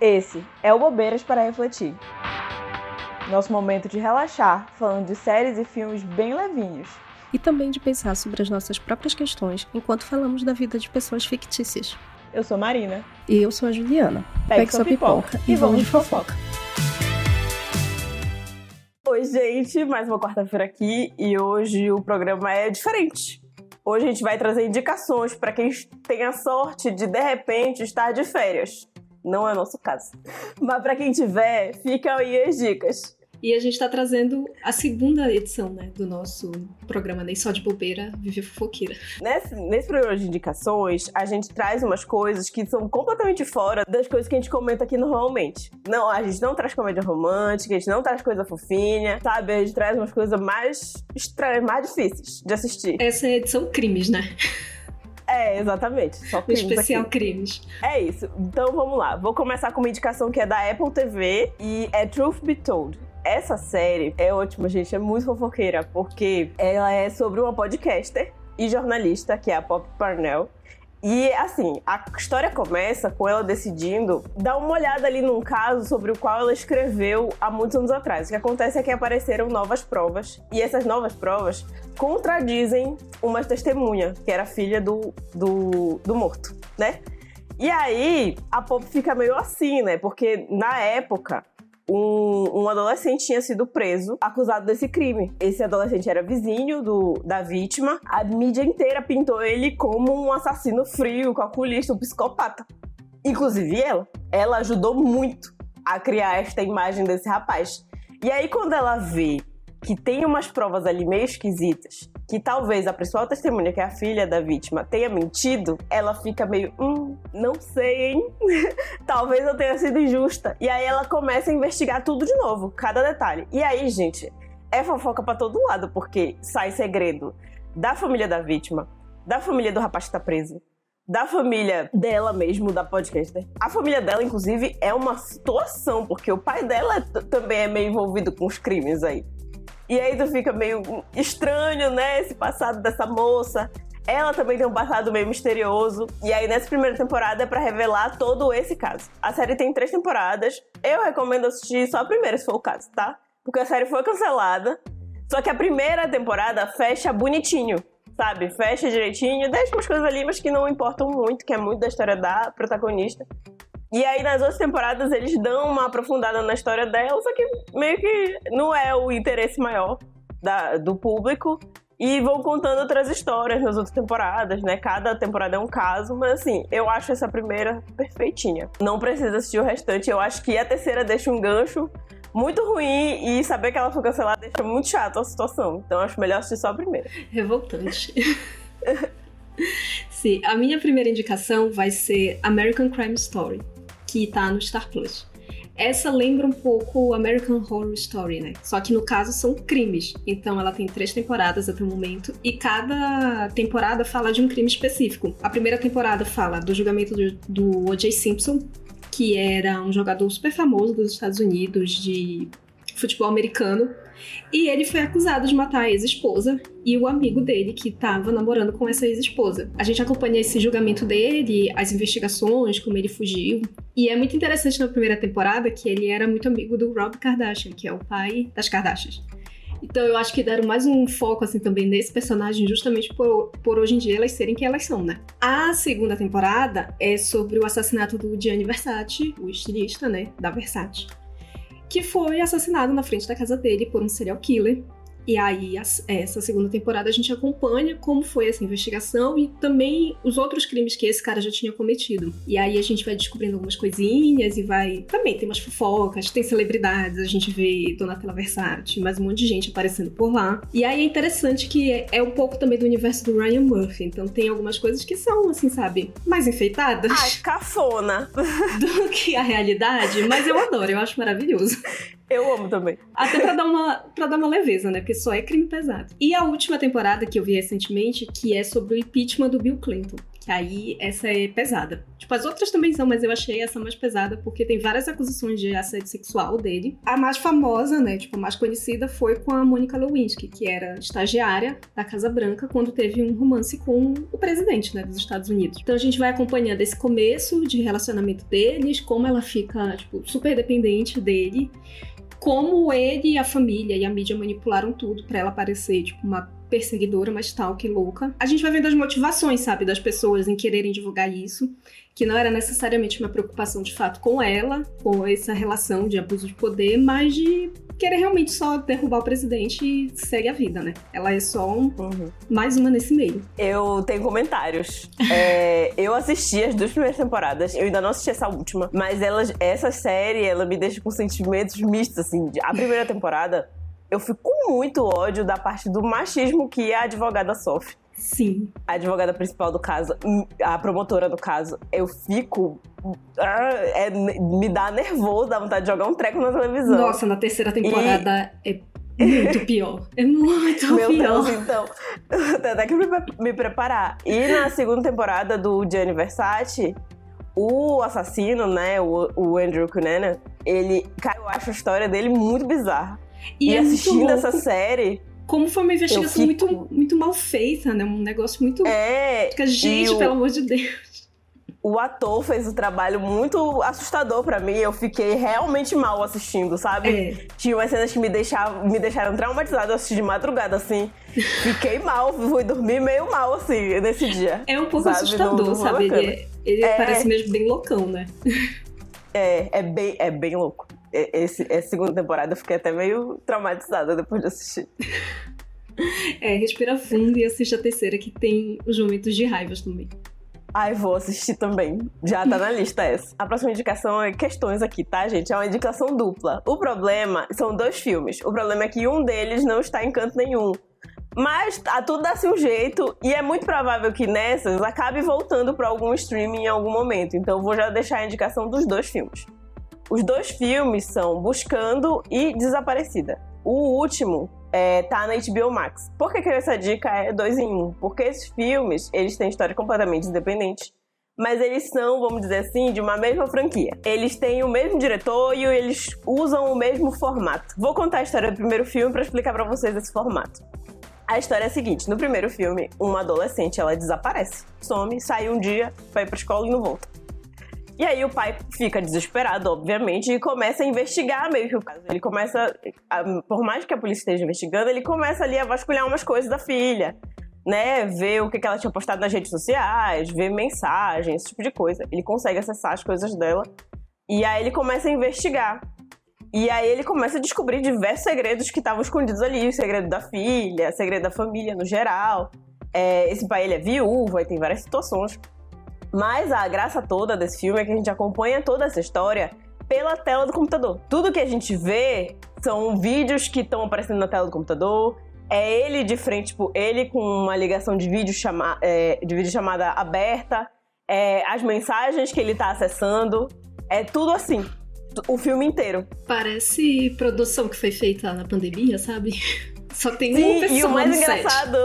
Esse é o Bobeiras para Refletir. Nosso momento de relaxar, falando de séries e filmes bem levinhos. E também de pensar sobre as nossas próprias questões enquanto falamos da vida de pessoas fictícias. Eu sou Marina. E eu sou a Juliana. Pegue, Pegue sua pipoca, pipoca e vamos de fofoca. Oi, gente, mais uma quarta-feira aqui e hoje o programa é diferente. Hoje a gente vai trazer indicações para quem tem a sorte de de repente estar de férias. Não é o nosso caso. Mas para quem tiver, fica aí as dicas. E a gente está trazendo a segunda edição né, do nosso programa Nem Só de Bobeira, Viver Fofoqueira. Nesse, nesse programa de indicações, a gente traz umas coisas que são completamente fora das coisas que a gente comenta aqui normalmente. Não, a gente não traz comédia romântica, a gente não traz coisa fofinha, sabe? A gente traz umas coisas mais estranhas, mais difíceis de assistir. Essa é a edição crimes, né? É, exatamente. Só crimes especial aqui. crimes. É isso. Então vamos lá. Vou começar com uma indicação que é da Apple TV e é Truth Be Told. Essa série é ótima, gente. É muito fofoqueira, porque ela é sobre uma podcaster e jornalista, que é a Pop Parnell. E assim, a história começa com ela decidindo dar uma olhada ali num caso sobre o qual ela escreveu há muitos anos atrás. O que acontece é que apareceram novas provas, e essas novas provas contradizem uma testemunha, que era filha do, do, do morto, né? E aí a Pop fica meio assim, né? Porque na época um, um, adolescente tinha sido preso, acusado desse crime. Esse adolescente era vizinho do, da vítima. A mídia inteira pintou ele como um assassino frio, calculista, um psicopata. Inclusive ela. Ela ajudou muito a criar esta imagem desse rapaz. E aí, quando ela vê que tem umas provas ali meio esquisitas, que talvez a principal testemunha, que é a filha da vítima, tenha mentido, ela fica meio, hum, não sei, hein? talvez eu tenha sido injusta. E aí ela começa a investigar tudo de novo, cada detalhe. E aí, gente, é fofoca para todo lado, porque sai segredo da família da vítima, da família do rapaz que tá preso, da família dela mesmo, da podcaster. A família dela, inclusive, é uma situação, porque o pai dela também é meio envolvido com os crimes aí. E aí tu fica meio estranho, né? Esse passado dessa moça. Ela também tem um passado meio misterioso. E aí, nessa primeira temporada, é pra revelar todo esse caso. A série tem três temporadas. Eu recomendo assistir só a primeira, se for o caso, tá? Porque a série foi cancelada. Só que a primeira temporada fecha bonitinho, sabe? Fecha direitinho, deixa umas coisas ali, mas que não importam muito, que é muito da história da protagonista. E aí nas outras temporadas eles dão uma aprofundada na história dela, só que meio que não é o interesse maior da, do público. E vão contando outras histórias nas outras temporadas, né? Cada temporada é um caso, mas assim, eu acho essa primeira perfeitinha. Não precisa assistir o restante. Eu acho que a terceira deixa um gancho muito ruim e saber que ela foi cancelada deixa muito chato a situação. Então acho melhor assistir só a primeira. Revoltante. Sim, a minha primeira indicação vai ser American Crime Story que tá no Star Plus. Essa lembra um pouco American Horror Story, né? Só que no caso são crimes. Então ela tem três temporadas até o momento e cada temporada fala de um crime específico. A primeira temporada fala do julgamento do, do O.J. Simpson, que era um jogador super famoso dos Estados Unidos de futebol americano e ele foi acusado de matar a ex-esposa e o amigo dele que estava namorando com essa ex-esposa. A gente acompanha esse julgamento dele, as investigações, como ele fugiu. E é muito interessante na primeira temporada que ele era muito amigo do Rob Kardashian, que é o pai das Kardashians. Então eu acho que deram mais um foco assim também nesse personagem justamente por, por hoje em dia elas serem quem elas são, né? A segunda temporada é sobre o assassinato do Gianni Versace, o estilista, né, da Versace que foi assassinado na frente da casa dele por um serial killer. E aí, essa segunda temporada, a gente acompanha como foi essa investigação e também os outros crimes que esse cara já tinha cometido. E aí a gente vai descobrindo algumas coisinhas e vai. Também tem umas fofocas, tem celebridades, a gente vê Donatella Versace, mais um monte de gente aparecendo por lá. E aí é interessante que é, é um pouco também do universo do Ryan Murphy. Então tem algumas coisas que são, assim, sabe, mais enfeitadas. Ai, cafona! Do que a realidade, mas eu adoro, eu acho maravilhoso. Eu amo também. Até pra dar, uma, pra dar uma leveza, né? Porque só é crime pesado. E a última temporada que eu vi recentemente, que é sobre o impeachment do Bill Clinton Que aí essa é pesada. Tipo, as outras também são, mas eu achei essa mais pesada porque tem várias acusações de assédio sexual dele. A mais famosa, né, tipo, a mais conhecida foi com a Mônica Lewinsky, que era estagiária da Casa Branca quando teve um romance com o presidente, né, dos Estados Unidos. Então a gente vai acompanhando esse começo de relacionamento deles, como ela fica, tipo, super dependente dele como ele e a família e a mídia manipularam tudo para ela parecer, tipo, uma perseguidora, mas tal, que louca. A gente vai vendo as motivações, sabe, das pessoas em quererem divulgar isso, que não era necessariamente uma preocupação de fato com ela, com essa relação de abuso de poder, mas de querer realmente só derrubar o presidente e segue a vida, né? Ela é só um, uhum. mais uma nesse meio. Eu tenho comentários. é, eu assisti as duas primeiras temporadas, eu ainda não assisti essa última, mas ela, essa série, ela me deixa com sentimentos mistos, assim. A primeira temporada eu fico com muito ódio da parte do machismo que a advogada sofre. Sim. A advogada principal do caso, a promotora do caso, eu fico. Ah, é, me dá nervoso, dá vontade de jogar um treco na televisão. Nossa, na terceira temporada e... é muito pior. É muito Meu pior. Deus, então. Até que me, me preparar. E na segunda temporada do Gianni Versace, o assassino, né, o, o Andrew Cunanan, ele, cara, eu acho a história dele muito bizarra. E, e é assistindo essa série. Como foi uma investigação fico... muito, muito mal feita, né? Um negócio muito. É. Fica, gente, o... pelo amor de Deus. O ator fez um trabalho muito assustador para mim. Eu fiquei realmente mal assistindo, sabe? É. Tinha umas cenas que me, deixavam, me deixaram traumatizada. Eu assisti de madrugada, assim. Fiquei mal, fui dormir meio mal, assim, nesse dia. É um pouco sabe? assustador, não, não sabe? Ele, é, ele é... parece mesmo bem loucão, né? É, é bem, é bem louco esse, essa segunda temporada eu fiquei até meio traumatizada depois de assistir. É, respira fundo e assiste a terceira, que tem os momentos de raivas também. Ai, vou assistir também. Já tá na lista essa. A próxima indicação é questões aqui, tá, gente? É uma indicação dupla. O problema são dois filmes. O problema é que um deles não está em canto nenhum. Mas a tudo dá-se um jeito e é muito provável que nessas acabe voltando para algum streaming em algum momento. Então eu vou já deixar a indicação dos dois filmes. Os dois filmes são Buscando e Desaparecida. O último é, tá na HBO Max. Por que, que essa dica é dois em um? Porque esses filmes, eles têm história completamente independente, mas eles são, vamos dizer assim, de uma mesma franquia. Eles têm o mesmo diretor e eles usam o mesmo formato. Vou contar a história do primeiro filme para explicar para vocês esse formato. A história é a seguinte: no primeiro filme, uma adolescente ela desaparece, some, sai um dia, vai pra escola e não volta. E aí o pai fica desesperado, obviamente, e começa a investigar meio que o caso. Ele começa, por mais que a polícia esteja investigando, ele começa ali a vasculhar umas coisas da filha, né? Ver o que ela tinha postado nas redes sociais, ver mensagens, esse tipo de coisa. Ele consegue acessar as coisas dela. E aí ele começa a investigar. E aí ele começa a descobrir diversos segredos que estavam escondidos ali. O segredo da filha, o segredo da família no geral. É, esse pai ele é viúvo, aí tem várias situações. Mas a graça toda desse filme é que a gente acompanha toda essa história pela tela do computador. Tudo que a gente vê são vídeos que estão aparecendo na tela do computador. É ele de frente, tipo, ele com uma ligação de vídeo, chama, é, de vídeo chamada aberta. É, as mensagens que ele está acessando. É tudo assim. O filme inteiro. Parece produção que foi feita na pandemia, sabe? Só tem Sim, uma pessoa e o mais engraçado,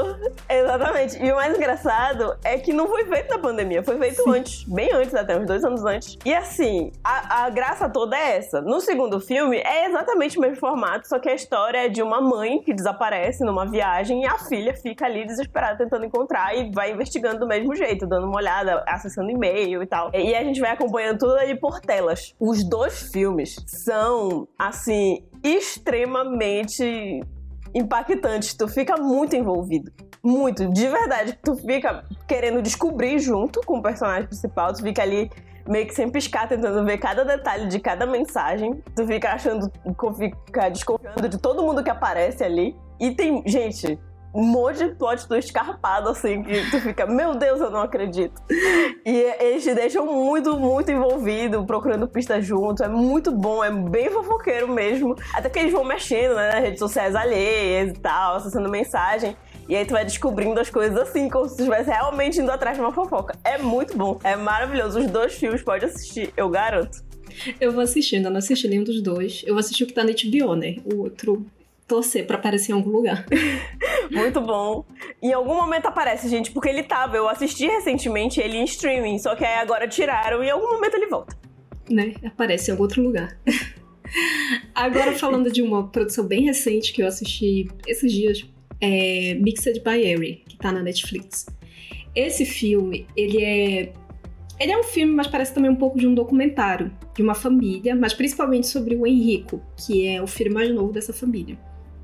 exatamente. E o mais engraçado é que não foi feito na pandemia, foi feito Sim. antes, bem antes até, uns dois anos antes. E assim, a, a graça toda é essa. No segundo filme é exatamente o mesmo formato, só que a história é de uma mãe que desaparece numa viagem e a filha fica ali desesperada tentando encontrar e vai investigando do mesmo jeito, dando uma olhada, acessando e-mail e tal. E a gente vai acompanhando tudo ali por telas. Os dois filmes são, assim, extremamente impactantes. Tu fica muito envolvido. Muito, de verdade. Tu fica querendo descobrir junto com o personagem principal. Tu fica ali meio que sem piscar, tentando ver cada detalhe de cada mensagem. Tu fica achando, fica desconfiando de todo mundo que aparece ali. E tem, gente, um monte de plot twist escarpado, assim, que tu fica, meu Deus, eu não acredito. E eles te deixam muito, muito envolvido, procurando pista junto. É muito bom, é bem fofoqueiro mesmo. Até que eles vão mexendo, né, nas redes sociais alheias e tal, acessando mensagem. E aí tu vai descobrindo as coisas assim, como se estivesse realmente indo atrás de uma fofoca. É muito bom, é maravilhoso. Os dois filmes pode assistir, eu garanto. Eu vou assistir, ainda não assisti nenhum dos dois. Eu vou assistir o que tá na HBO, né? O outro torcer pra aparecer em algum lugar. Muito bom. Em algum momento aparece, gente, porque ele tava. Eu assisti recentemente ele em streaming, só que aí agora tiraram e em algum momento ele volta. Né? Aparece em algum outro lugar. agora falando de uma produção bem recente que eu assisti esses dias, é Mixed by Ari, que tá na Netflix. Esse filme, ele é ele é um filme, mas parece também um pouco de um documentário de uma família, mas principalmente sobre o Henrico, que é o filho mais novo dessa família.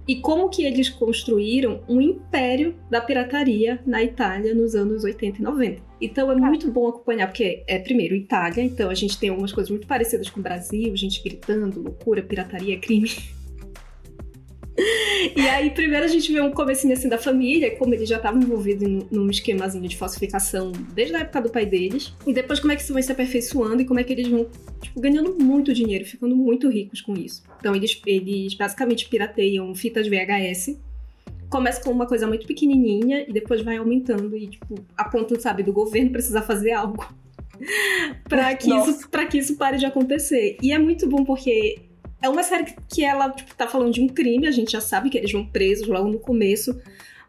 E como que eles construíram um império da pirataria na Itália nos anos 80 e 90. Então é muito bom acompanhar, porque é primeiro Itália, então a gente tem algumas coisas muito parecidas com o Brasil, gente gritando, loucura, pirataria, crime. E aí, primeiro a gente vê um comecinho assim da família, como eles já estavam envolvidos num esquemazinho de falsificação desde a época do pai deles. E depois como é que isso vai se aperfeiçoando e como é que eles vão, tipo, ganhando muito dinheiro, ficando muito ricos com isso. Então eles, eles basicamente pirateiam fitas VHS. Começa com uma coisa muito pequenininha e depois vai aumentando e, tipo, a ponto, sabe, do governo precisar fazer algo para que, isso, que isso pare de acontecer. E é muito bom porque é uma série que ela tipo, tá falando de um crime, a gente já sabe que eles vão presos logo no começo.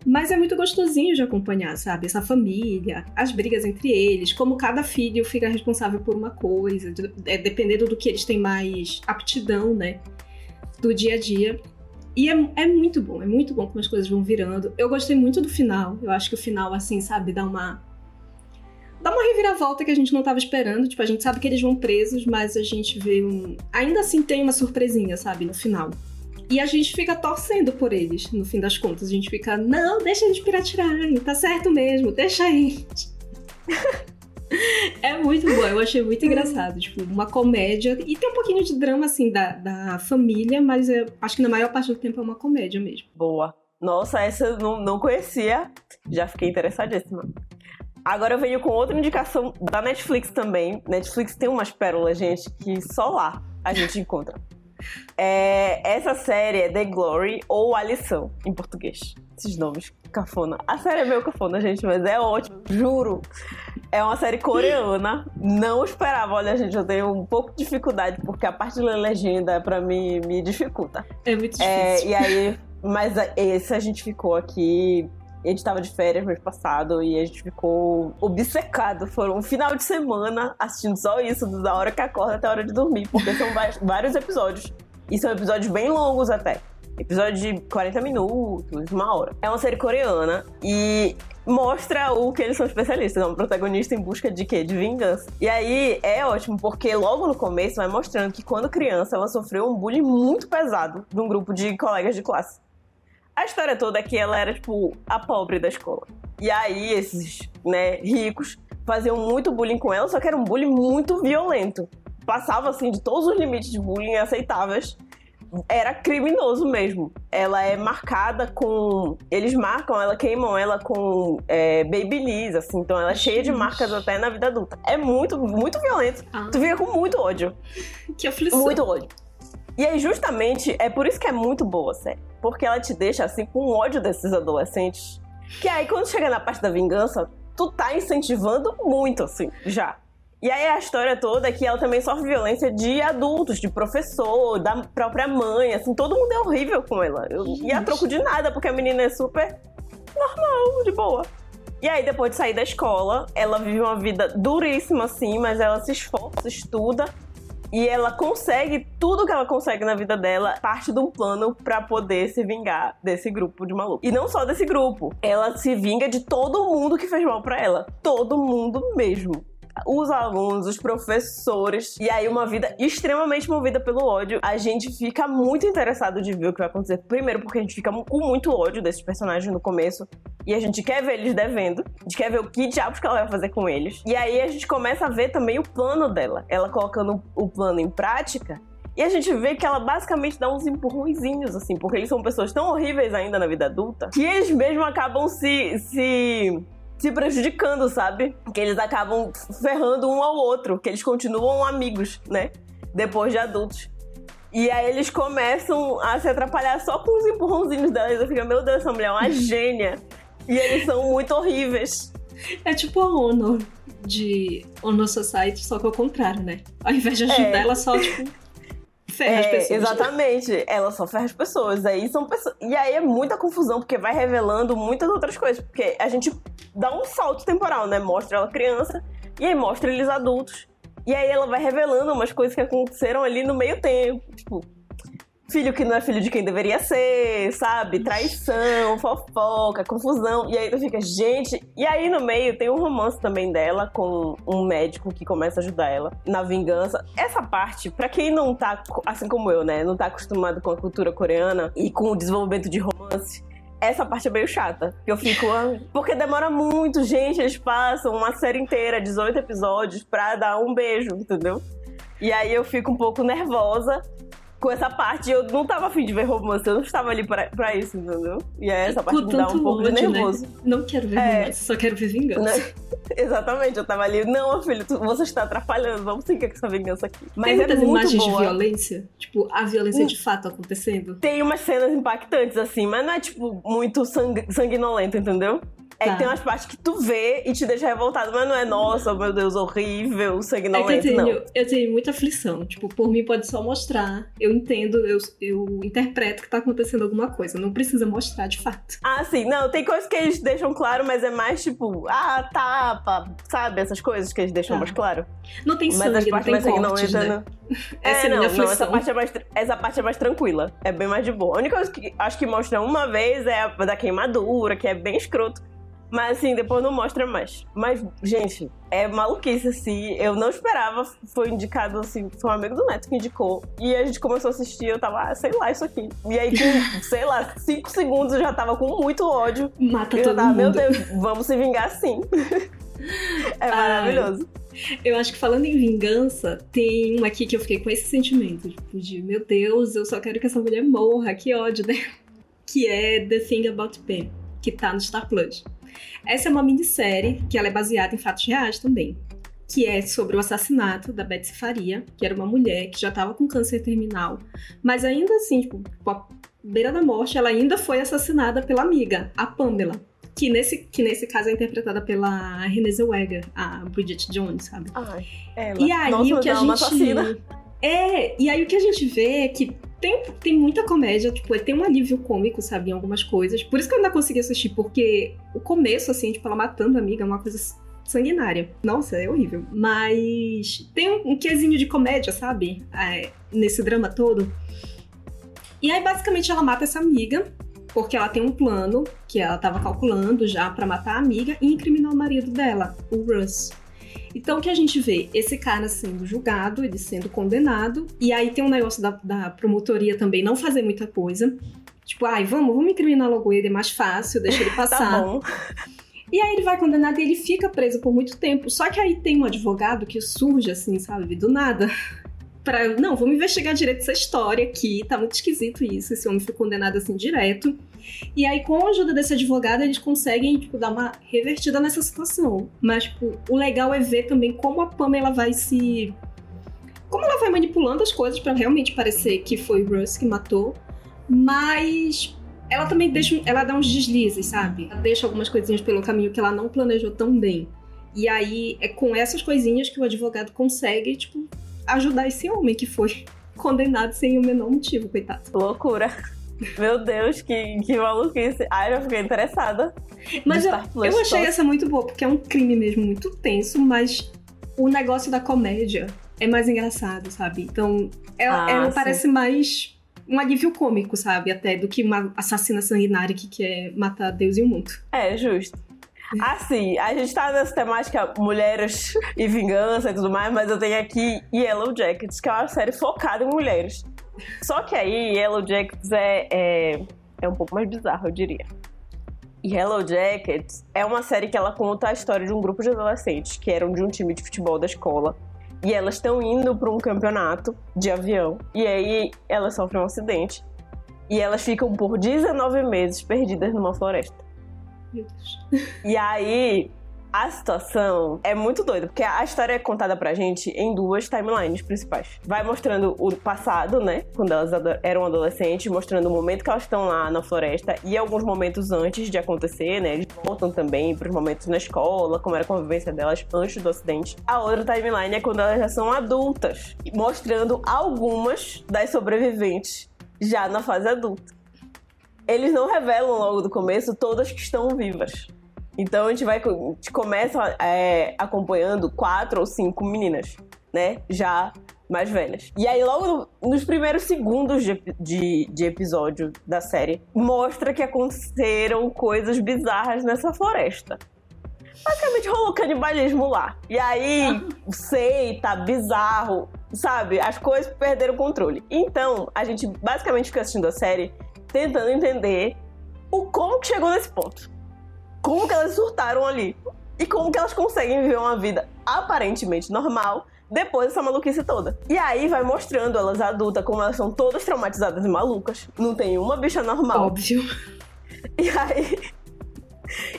Mas é muito gostosinho de acompanhar, sabe? Essa família, as brigas entre eles, como cada filho fica responsável por uma coisa, é, dependendo do que eles têm mais aptidão, né? Do dia a dia. E é, é muito bom, é muito bom como as coisas vão virando. Eu gostei muito do final. Eu acho que o final, assim, sabe, dá uma dá uma reviravolta que a gente não tava esperando. Tipo, a gente sabe que eles vão presos, mas a gente vê um. Ainda assim tem uma surpresinha, sabe, no final. E a gente fica torcendo por eles, no fim das contas. A gente fica, não, deixa eles piratirarem, tá certo mesmo, deixa aí. é muito bom, eu achei muito engraçado. Tipo, uma comédia. E tem um pouquinho de drama, assim, da, da família, mas eu acho que na maior parte do tempo é uma comédia mesmo. Boa. Nossa, essa eu não, não conhecia. Já fiquei interessadíssima. Agora eu venho com outra indicação da Netflix também. Netflix tem umas pérolas, gente, que só lá a gente encontra. É, essa série é The Glory ou A Lição, em português. Esses nomes, cafona. A série é meio cafona, gente, mas é ótimo, juro. É uma série coreana. Não esperava. Olha, gente, eu tenho um pouco de dificuldade, porque a parte da legenda, pra mim, me dificulta. É muito é, difícil. É, e aí, mas esse a gente ficou aqui a gente tava de férias mês passado e a gente ficou obcecado. Foram um final de semana assistindo só isso, da hora que acorda até a hora de dormir, porque são vários episódios. E são episódios bem longos até. Episódio de 40 minutos, uma hora. É uma série coreana e mostra o que eles são especialistas. É um protagonista em busca de quê? De vingança. E aí é ótimo, porque logo no começo vai mostrando que quando criança ela sofreu um bullying muito pesado de um grupo de colegas de classe. A história toda é que ela era, tipo, a pobre da escola. E aí, esses, né, ricos faziam muito bullying com ela, só que era um bullying muito violento. Passava, assim, de todos os limites de bullying aceitáveis. Era criminoso mesmo. Ela é marcada com. Eles marcam ela, queimam ela com é, babyliss, assim. Então ela é cheia de marcas até na vida adulta. É muito, muito violento. Ah. Tu fica com muito ódio. Que aflição. Muito ódio. E aí, justamente, é por isso que é muito boa a série. Porque ela te deixa, assim, com ódio desses adolescentes. Que aí, quando chega na parte da vingança, tu tá incentivando muito, assim, já. E aí a história toda é que ela também sofre violência de adultos, de professor, da própria mãe, assim, todo mundo é horrível com ela. Eu, e a troco de nada, porque a menina é super normal, de boa. E aí, depois de sair da escola, ela vive uma vida duríssima, assim, mas ela se esforça, estuda e ela consegue tudo que ela consegue na vida dela, parte de um plano para poder se vingar desse grupo de maluco. E não só desse grupo, ela se vinga de todo mundo que fez mal para ela. Todo mundo mesmo os alunos, os professores, e aí uma vida extremamente movida pelo ódio. A gente fica muito interessado de ver o que vai acontecer. Primeiro, porque a gente fica com muito ódio desses personagens no começo. E a gente quer ver eles devendo. A gente quer ver o que diabos que ela vai fazer com eles. E aí a gente começa a ver também o plano dela. Ela colocando o plano em prática. E a gente vê que ela basicamente dá uns empurrõezinhos, assim, porque eles são pessoas tão horríveis ainda na vida adulta que eles mesmos acabam se, se se prejudicando, sabe? Que eles acabam ferrando um ao outro, que eles continuam amigos, né? Depois de adultos. E aí eles começam a se atrapalhar só com os empurrãozinhos delas. Eu fico, meu Deus, essa mulher é uma gênia. E eles são muito horríveis. É tipo a Honor de Honor Society, só que ao contrário, né? Ao invés de ajudar, é. ela só, tipo, ferra as É, pessoas. exatamente. Ela só ferra as pessoas. Aí são pessoas. E aí é muita confusão, porque vai revelando muitas outras coisas. Porque a gente dá um salto temporal, né? Mostra ela criança, e aí mostra eles adultos. E aí ela vai revelando umas coisas que aconteceram ali no meio tempo. Tipo, filho que não é filho de quem deveria ser, sabe? Traição, fofoca, confusão. E aí tu fica, gente. E aí no meio tem um romance também dela com um médico que começa a ajudar ela na vingança. Essa parte, pra quem não tá, assim como eu, né? Não tá acostumado com a cultura coreana e com o desenvolvimento de romance. Essa parte é meio chata. Que eu fico. ah, Porque demora muito, gente. Eles passam uma série inteira, 18 episódios, pra dar um beijo, entendeu? E aí eu fico um pouco nervosa com essa parte. Eu não tava afim de ver romance, eu não estava ali pra, pra isso, entendeu? E aí essa parte Com me dá um pouco de né? nervoso. Não quero ver É. romance, só quero ver vingança. Né? Exatamente, eu tava ali, não, filho, tu- você está atrapalhando, vamos seguir com essa vingança aqui. Mas Tem é muitas muito imagens de boa. violência? Tipo, a violência Hum. de fato acontecendo? Tem umas cenas impactantes, assim, mas não é, tipo, muito sang sanguinolento, entendeu? É Tá. que tem umas partes que tu vê e te deixa revoltado, mas não é, nossa, meu Deus, horrível, É sanguinolento, eu não. tenho, eu tenho muita aflição. Tipo, por mim pode só mostrar. Eu entendo, eu, eu interpreto que tá acontecendo alguma coisa. Não precisa mostrar de fato. Ah, sim, não, tem coisas que eles deixam claro, mas é mais tipo, ah, tapa, sabe? Essas coisas que eles deixam Tá. mais claro. Não tem Mas as sangue, não partes tem mais cortes, né? não. Essa é, é, não, não, essa parte, é mais, essa parte é mais tranquila. É bem mais de boa. A única coisa que acho que mostra uma vez é a da queimadura, que é bem escroto. Mas assim, depois não mostra mais. Mas, gente, é maluquice, assim. Eu não esperava. Foi indicado, assim, foi um amigo do Neto que indicou. E a gente começou a assistir, eu tava, ah, sei lá, isso aqui. E aí, com, sei lá, cinco segundos eu já tava com muito ódio. Mata eu todo tava, meu mundo. Deus, vamos se vingar sim. é Ai. maravilhoso. Eu acho que falando em vingança, tem uma aqui que eu fiquei com esse sentimento, tipo, de meu Deus, eu só quero que essa mulher morra, que ódio, né? Que é The Thing About Pam, que tá no Star Plus. Essa é uma minissérie que ela é baseada em fatos reais também. Que é sobre o assassinato da Betsy Faria, que era uma mulher que já estava com câncer terminal, mas ainda assim, tipo, à beira da morte, ela ainda foi assassinada pela amiga, a Pamela. Que nesse, que nesse caso é interpretada pela Renée Zellweger, a Bridget Jones, sabe? Ai, ela. E aí Nossa, o que a é uma gente. É, e aí o que a gente vê é que tem, tem muita comédia, tipo, tem um alívio cômico, sabe, em algumas coisas. Por isso que eu ainda consegui assistir, porque o começo, assim, tipo, ela matando a amiga é uma coisa sanguinária. Nossa, é horrível. Mas tem um, um quesinho de comédia, sabe? É, nesse drama todo. E aí, basicamente, ela mata essa amiga, porque ela tem um plano que ela tava calculando já pra matar a amiga e incriminar o marido dela, o Russ. Então o que a gente vê? Esse cara sendo julgado, ele sendo condenado, e aí tem um negócio da, da promotoria também não fazer muita coisa. Tipo, ai, vamos, vamos incriminar logo ele, é mais fácil, deixa ele passar. Tá bom. E aí ele vai condenado e ele fica preso por muito tempo. Só que aí tem um advogado que surge assim, sabe, do nada. Pra, não, vamos investigar direito essa história aqui, tá muito esquisito isso, esse homem foi condenado assim direto. E aí, com a ajuda desse advogado, eles conseguem, tipo, dar uma revertida nessa situação. Mas, tipo, o legal é ver também como a Pamela vai se... Como ela vai manipulando as coisas pra realmente parecer que foi o Russ que matou. Mas ela também deixa, ela dá uns deslizes, sabe? Ela deixa algumas coisinhas pelo caminho que ela não planejou tão bem. E aí é com essas coisinhas que o advogado consegue, tipo, ajudar esse homem que foi condenado sem o menor motivo, coitado. Loucura. Meu Deus, que, que maluquice. Ai, eu fiquei interessada. Mas eu, eu achei essa muito boa, porque é um crime mesmo muito tenso, mas o negócio da comédia é mais engraçado, sabe? Então, ela, Ah, ela sim. parece mais um alívio cômico, sabe? Até do que uma assassina sanguinária que quer matar Deus e o mundo. É, justo. Assim, a gente tá nessa temática mulheres e vingança e tudo mais, mas eu tenho aqui Yellow Jackets, que é uma série focada em mulheres. Só que aí, Yellow Jackets é, é, é um pouco mais bizarro, eu diria. Yellow Jackets é uma série que ela conta a história de um grupo de adolescentes que eram de um time de futebol da escola. E elas estão indo para um campeonato de avião. E aí elas sofrem um acidente. E elas ficam por 19 meses perdidas numa floresta. E aí, A situação é muito doida, porque a história é contada pra gente em duas timelines principais. Vai mostrando o passado, né? Quando elas eram adolescentes, mostrando o momento que elas estão lá na floresta e alguns momentos antes de acontecer, né? Eles voltam também pros momentos na escola, como era a convivência delas antes do acidente. A outra timeline é quando elas já são adultas, mostrando algumas das sobreviventes já na fase adulta. Eles não revelam logo do começo todas que estão vivas. Então a gente vai a gente começa é, acompanhando quatro ou cinco meninas, né? Já mais velhas. E aí, logo no, nos primeiros segundos de, de, de, episódio da série, mostra que aconteceram coisas bizarras nessa floresta. Basicamente rolou canibalismo lá. E aí, sei, tá bizarro, sabe? As coisas perderam o controle. Então, a gente basicamente fica assistindo a série tentando entender o como que chegou nesse ponto como que elas surtaram ali e como que elas conseguem viver uma vida aparentemente normal depois dessa maluquice toda. E aí vai mostrando elas adultas como elas são todas traumatizadas e malucas. Não tem uma bicha normal. Óbvio. E aí.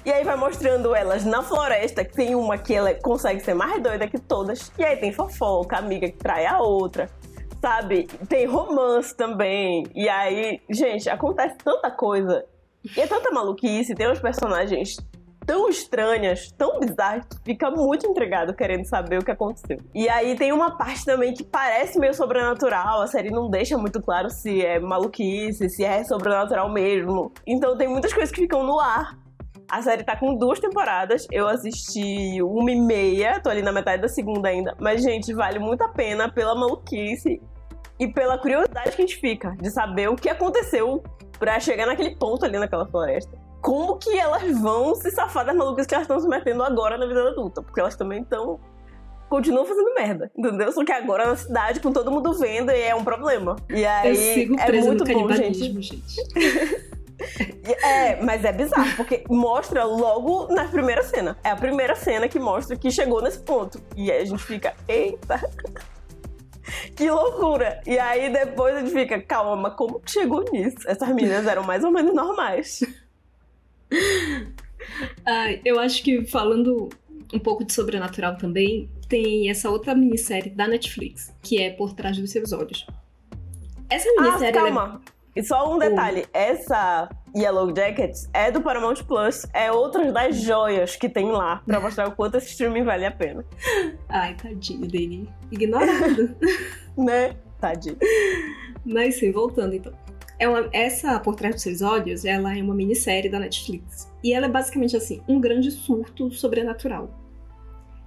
E aí vai mostrando elas na floresta, que tem uma que ela consegue ser mais doida que todas. E aí tem fofoca, amiga que trai a outra. Sabe? Tem romance também. E aí, gente, acontece tanta coisa e é tanta maluquice, tem uns personagens tão estranhas, tão bizarras, que fica muito intrigado querendo saber o que aconteceu. E aí tem uma parte também que parece meio sobrenatural, a série não deixa muito claro se é maluquice, se é sobrenatural mesmo. Então tem muitas coisas que ficam no ar. A série tá com duas temporadas, eu assisti uma e meia, tô ali na metade da segunda ainda, mas gente, vale muito a pena pela maluquice e pela curiosidade que a gente fica de saber o que aconteceu pra chegar naquele ponto ali naquela floresta. Como que elas vão se safar das malucas que elas estão se metendo agora na vida adulta? Porque elas também estão. continuam fazendo merda, entendeu? Só que agora na cidade, com todo mundo vendo, é um problema. E aí. Eu sigo é muito bom, gente. gente. É, mas é bizarro, porque mostra logo na primeira cena. É a primeira cena que mostra que chegou nesse ponto. E aí a gente fica, eita. que loucura! E aí depois a gente fica, calma, como que chegou nisso? Essas meninas eram mais ou menos normais. Ah, eu acho que falando um pouco de sobrenatural também, tem essa outra minissérie da Netflix, que é Por Trás dos Seus Olhos. Essa minissérie. Ah, calma! É... E só um detalhe: essa Yellow Jackets é do Paramount Plus, é outra das joias que tem lá, pra mostrar o quanto esse streaming vale a pena. Ai, tadinho dele. Ignorado. né? Tadinho. Mas sim, voltando então. É uma, essa Por Trás dos Seus Olhos, ela é uma minissérie da Netflix. E ela é basicamente assim, um grande surto sobrenatural.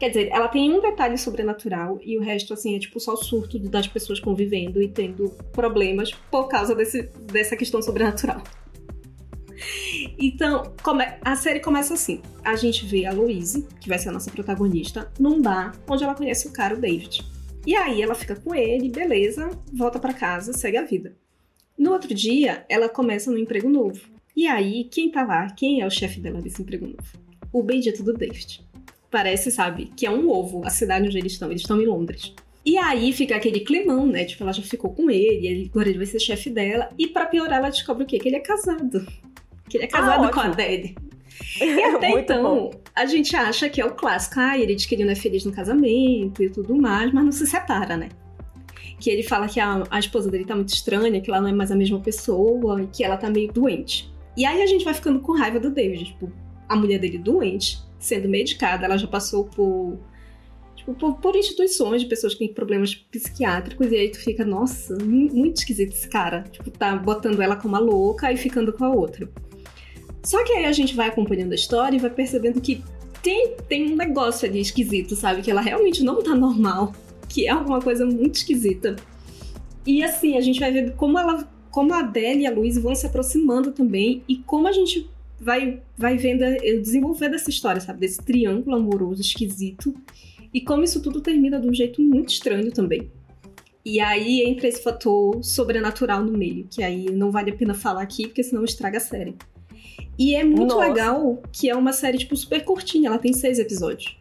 Quer dizer, ela tem um detalhe sobrenatural e o resto, assim, é tipo só o surto das pessoas convivendo e tendo problemas por causa desse, dessa questão sobrenatural. Então, a série começa assim. A gente vê a Louise, que vai ser a nossa protagonista, num bar onde ela conhece o cara, o David. E aí ela fica com ele, beleza, volta para casa, segue a vida. No outro dia, ela começa no emprego novo. E aí, quem tá lá? Quem é o chefe dela desse emprego novo? O bendito do David. Parece, sabe, que é um ovo a cidade onde eles estão. Eles estão em Londres. E aí fica aquele climão, né? Tipo, ela já ficou com ele, ele agora ele vai ser chefe dela. E para piorar, ela descobre o quê? Que ele é casado que ele é casado ah, com a Daddy. E até então, bom. a gente acha que é o clássico. Ah, ele diz que ele não é feliz no casamento e tudo mais, mas não se separa, né? Que ele fala que a, a esposa dele tá muito estranha, que ela não é mais a mesma pessoa e que ela tá meio doente. E aí a gente vai ficando com raiva do David. Tipo, a mulher dele doente, sendo medicada, ela já passou por tipo, por, por, instituições de pessoas que têm problemas psiquiátricos, e aí tu fica, nossa, muito esquisito esse cara. Tipo, tá botando ela como uma louca e ficando com a outra. Só que aí a gente vai acompanhando a história e vai percebendo que tem, tem um negócio ali esquisito, sabe? Que ela realmente não tá normal. Que é alguma coisa muito esquisita. E assim, a gente vai ver como ela. Como a Adele e a Luiz vão se aproximando também e como a gente vai, vai vendo o desenvolver dessa história, sabe? Desse triângulo amoroso esquisito. E como isso tudo termina de um jeito muito estranho também. E aí entra esse fator sobrenatural no meio, que aí não vale a pena falar aqui, porque senão estraga a série. E é muito Nossa. legal que é uma série, tipo, super curtinha. Ela tem seis episódios.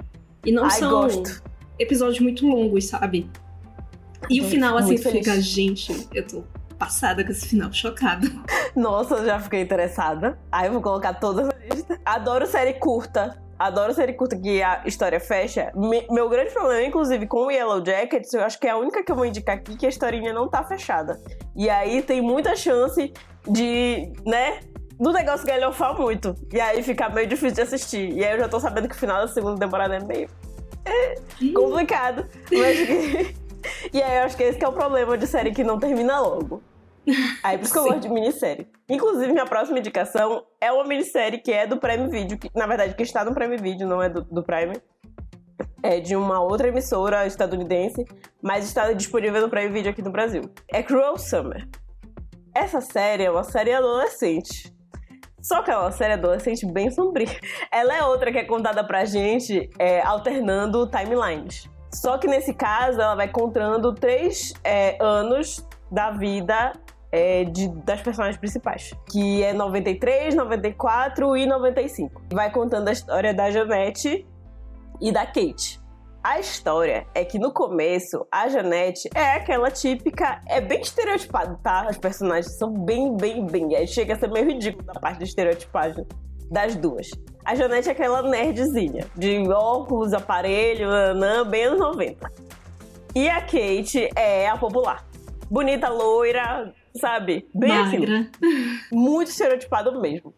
E não Ai, são gosto. episódios muito longos, sabe? E o final, assim, fica, gente, eu tô passada com esse final, chocada. Nossa, já fiquei interessada. Aí eu vou colocar todas na lista. Adoro série curta. Adoro série curta que a história fecha. Me- meu grande problema, inclusive, com o Yellow Jackets, eu acho que é a única que eu vou indicar aqui que a historinha não tá fechada. E aí tem muita chance de, né, do negócio galhofar muito. E aí fica meio difícil de assistir. E aí eu já tô sabendo que o final da segunda temporada é meio Ih, complicado. Mas E aí eu acho que esse que é o problema de série que não termina logo. Aí por isso que eu gosto de minissérie. Inclusive, minha próxima indicação é uma minissérie que é do Prime Video, que, na verdade, que está no Prime Video, não é do, do Prime. É de uma outra emissora estadunidense, mas está disponível no Prime Video aqui no Brasil. É Cruel Summer. Essa série é uma série adolescente. Só que é uma série adolescente bem sombria. Ela é outra que é contada pra gente é, alternando timelines. Só que nesse caso, ela vai contando três é, anos da vida é, de- das personagens principais. Que é 93, 94 e 95. Vai contando a história da Janete e da Kate. A história é que no começo, a Janete é aquela típica. É bem estereotipado, tá? Os personagens são bem, bem, bem. Aí chega a ser meio ridículo da parte da estereotipagem das duas. A Janete é aquela nerdzinha, de óculos, aparelho, nanã, bem anos 90. E a Kate é a popular. Bonita, loira, sabe? Bem aquilo magra. muito estereotipado mesmo.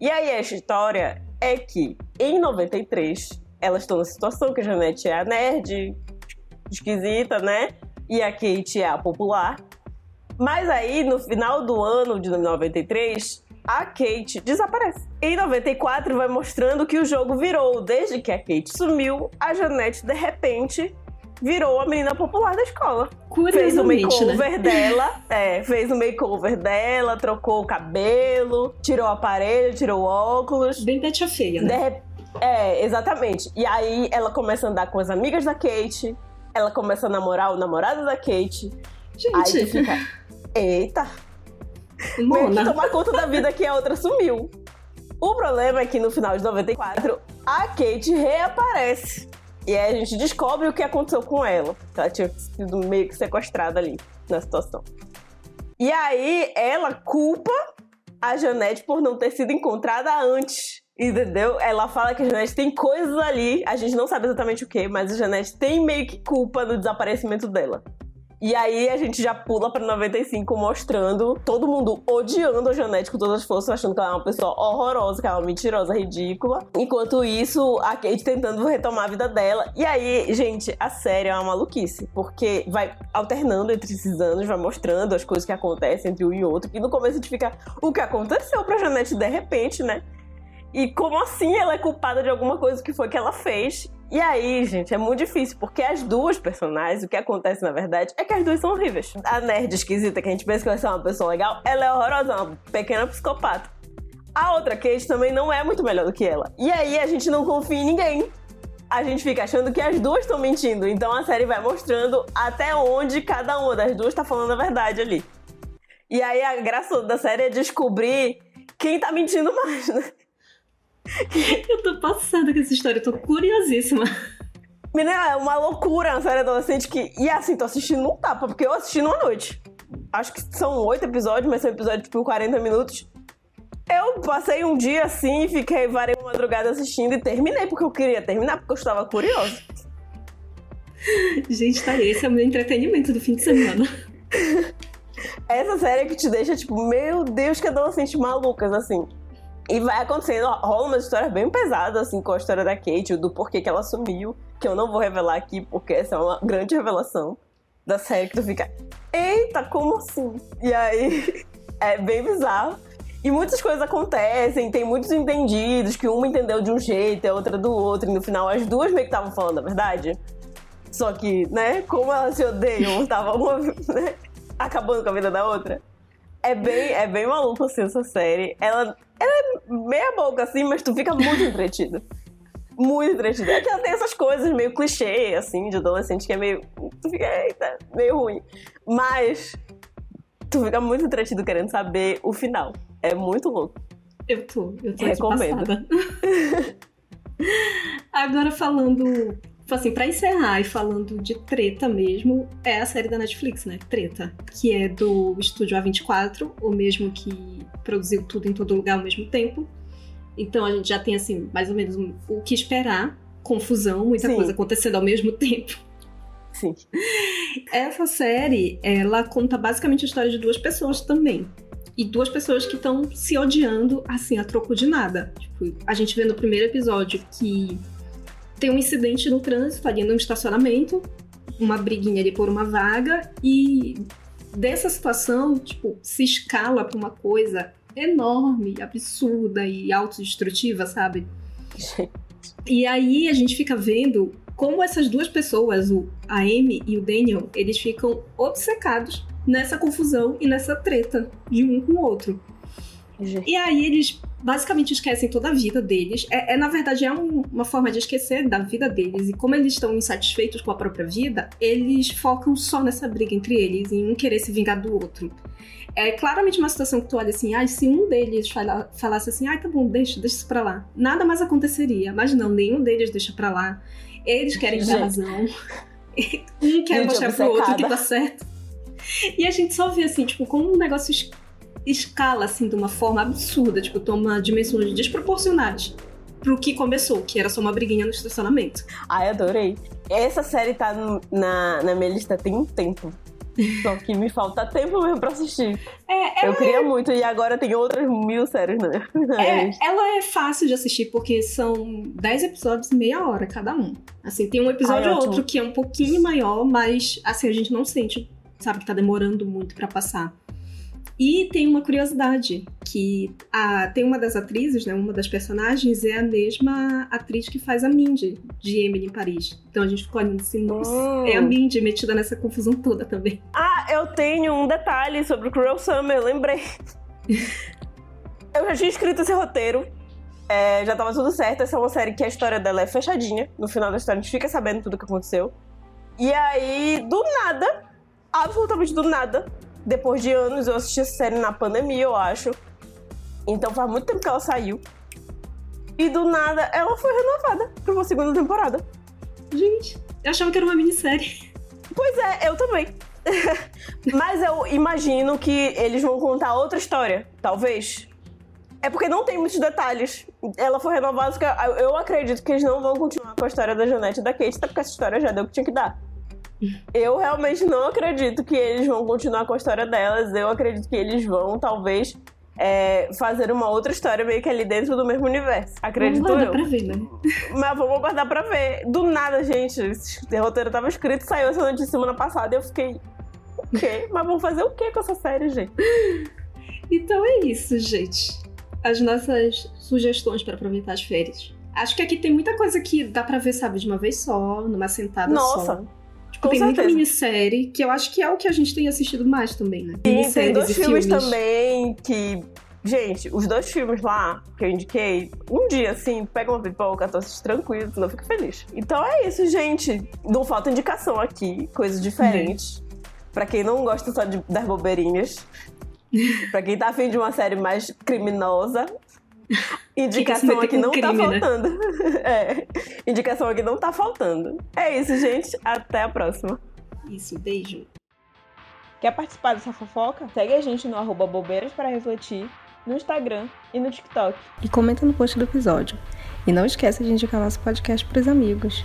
E aí a história é que em 93 elas estão na situação que a Janete é a nerd, esquisita, né? E a Kate é a popular. Mas aí no final do ano de 93 a Kate desaparece. Em 94 vai mostrando que o jogo virou. Desde que a Kate sumiu, a Janete de repente virou a menina popular da escola fez o Curiosamente, né? makeover dela, é, fez o makeover dela, trocou o cabelo, tirou o aparelho, tirou o óculos. Bem a feia, De né? rep- É, exatamente. E aí ela começa a andar com as amigas da Kate, ela começa a namorar o namorado da Kate. Aí Gente, fica, eita, meio que tomar conta da vida que a outra sumiu. O problema é que no final de 94, a Kate reaparece. E aí a gente descobre o que aconteceu com ela. Ela tinha sido meio que sequestrada ali na situação. E aí ela culpa a Janete por não ter sido encontrada antes. Entendeu? Ela fala que a Janete tem coisas ali, a gente não sabe exatamente o que, mas a Janete tem meio que culpa no desaparecimento dela. E aí a gente já pula pra 95 mostrando todo mundo odiando a Janete com todas as forças, achando que ela é uma pessoa horrorosa, que ela é uma mentirosa, ridícula. Enquanto isso, a Kate tentando retomar a vida dela. E aí, gente, a série é uma maluquice, porque vai alternando entre esses anos, vai mostrando as coisas que acontecem entre um e outro. E no começo a gente fica, o que aconteceu pra Janete de repente, né? E como assim ela é culpada de alguma coisa que foi que ela fez? E aí, gente, é muito difícil, porque as duas personagens, o que acontece na verdade é que as duas são horríveis. A nerd esquisita, que a gente pensa que vai ser uma pessoa legal, ela é horrorosa, uma pequena psicopata. A outra Kate também não é muito melhor do que ela. E aí a gente não confia em ninguém. A gente fica achando que as duas estão mentindo. Então a série vai mostrando até onde cada uma das duas tá falando a verdade ali. E aí a graça da série é descobrir quem tá mentindo mais, né? Eu tô passada com essa história, eu tô curiosíssima. Menina, é uma loucura uma série adolescente que. E assim, tô assistindo num tapa, porque eu assisti numa noite. Acho que são oito episódios, mas são episódios tipo 40 minutos. Eu passei um dia assim, fiquei varei uma madrugada assistindo e terminei, porque eu queria terminar, porque eu estava curiosa. Gente, tá aí, esse é o meu entretenimento do fim de semana. Essa série que te deixa, tipo, meu Deus, que adolescentes malucas, assim. E vai acontecendo, rola uma história bem pesada, assim, com a história da Kate, do porquê que ela sumiu, que eu não vou revelar aqui, porque essa é uma grande revelação da série que tu fica, eita, como assim? E aí, é bem bizarro. E muitas coisas acontecem, tem muitos entendidos, que uma entendeu de um jeito, a outra do outro, e no final as duas meio que estavam falando a verdade. Só que, né, como elas se odeiam, estavam uma, né, acabando com a vida da outra. É bem, é bem maluco, assim, essa série. Ela, ela é meia boca, assim, mas tu fica muito entretido. Muito entretido. É que ela tem essas coisas meio clichê, assim, de adolescente, que é meio. Tu fica, eita, meio ruim. Mas tu fica muito entretido querendo saber o final. É muito louco. Eu tô, eu tô Recomendo. Agora falando, assim, pra encerrar e falando de treta mesmo, é a série da Netflix, né? Treta, que é do estúdio A24, o mesmo que produziu tudo em todo lugar ao mesmo tempo. Então a gente já tem, assim, mais ou menos o que esperar. Confusão, muita Sim. coisa acontecendo ao mesmo tempo. Sim. Essa série, ela conta basicamente a história de duas pessoas também. E duas pessoas que estão se odiando, assim, a troco de nada. Tipo, a gente vê no primeiro episódio que tem um incidente no trânsito, ali no estacionamento, uma briguinha ali por uma vaga, e dessa situação, tipo, se escala pra uma coisa enorme, absurda e autodestrutiva, sabe? E aí a gente fica vendo como essas duas pessoas, o Amy e o Daniel, eles ficam obcecados nessa confusão e nessa treta de um com o outro. Gente. E aí eles basicamente esquecem toda a vida deles. É, é na verdade, é um, uma forma de esquecer da vida deles. E como eles estão insatisfeitos com a própria vida, eles focam só nessa briga entre eles, em um querer se vingar do outro. É claramente uma situação que tu olha assim, ah, se um deles fala, falasse assim, ah, tá bom, deixa, deixa isso pra lá. Nada mais aconteceria. Mas não, nenhum deles deixa pra lá. Eles querem ter razão. um quer mostrar pro outro que tá certo. E a gente só vê assim, tipo, como um negócio escala assim de uma forma absurda, tipo, toma dimensões desproporcionais pro que começou, que era só uma briguinha no estacionamento. Ai, adorei. Essa série tá no, na, na minha lista tem um tempo. Só que me falta tempo mesmo pra assistir. É, eu queria é... muito, e agora tem outras mil séries, né? É, ela é fácil de assistir, porque são 10 episódios, meia hora cada um. Assim, tem um episódio ou outro que é um pouquinho maior, mas assim, a gente não sente, sabe, que tá demorando muito para passar. E tem uma curiosidade, que a, tem uma das atrizes, né, uma das personagens, é a mesma atriz que faz a Mindy, de Emily em Paris. Então a gente ficou olhando assim, nossa, oh. é a Mindy metida nessa confusão toda também. Ah, eu tenho um detalhe sobre o Cruel Summer, lembrei. eu já tinha escrito esse roteiro, é, já tava tudo certo. Essa é uma série que a história dela é fechadinha. No final da história a gente fica sabendo tudo o que aconteceu. E aí, do nada, absolutamente do nada, depois de anos, eu assisti a série na pandemia, eu acho. Então faz muito tempo que ela saiu. E do nada, ela foi renovada pra uma segunda temporada. Gente, eu achava que era uma minissérie. Pois é, eu também. Mas eu imagino que eles vão contar outra história, talvez. É porque não tem muitos detalhes. Ela foi renovada porque eu acredito que eles não vão continuar com a história da Janete e da Kate, até porque essa história já deu o que tinha que dar. Eu realmente não acredito que eles vão continuar com a história delas. Eu acredito que eles vão, talvez, é, fazer uma outra história meio que ali dentro do mesmo universo. Acredito vamos eu. Pra ver, né? Mas vamos aguardar pra ver. Do nada, gente, esse roteiro tava escrito, saiu essa notícia semana passada e eu fiquei. O quê? Mas vamos fazer o quê com essa série, gente? Então é isso, gente. As nossas sugestões para aproveitar as férias. Acho que aqui tem muita coisa que dá pra ver, sabe, de uma vez só, numa sentada Nossa. só. Nossa! Com tem certeza. muita minissérie, que eu acho que é o que a gente tem assistido mais também, né? E tem dois filmes, filmes também que Gente, os dois filmes lá que eu indiquei, um dia assim, pega uma pipoca, tô assistindo tranquilo, não fico feliz. Então é isso, gente. Não falta indicação aqui, coisas diferentes. Uhum. Pra quem não gosta só de, das bobeirinhas. pra quem tá afim de uma série mais criminosa, Indicação aqui não tá crime, tá faltando. Né? É. Indicação aqui não tá faltando. É isso, gente. Até a próxima. Isso, beijo. Quer participar dessa fofoca? Segue a gente no arroba bobeiras para refletir, no Instagram e no TikTok. E comenta no post do episódio. E não esqueça de indicar nosso podcast pros amigos.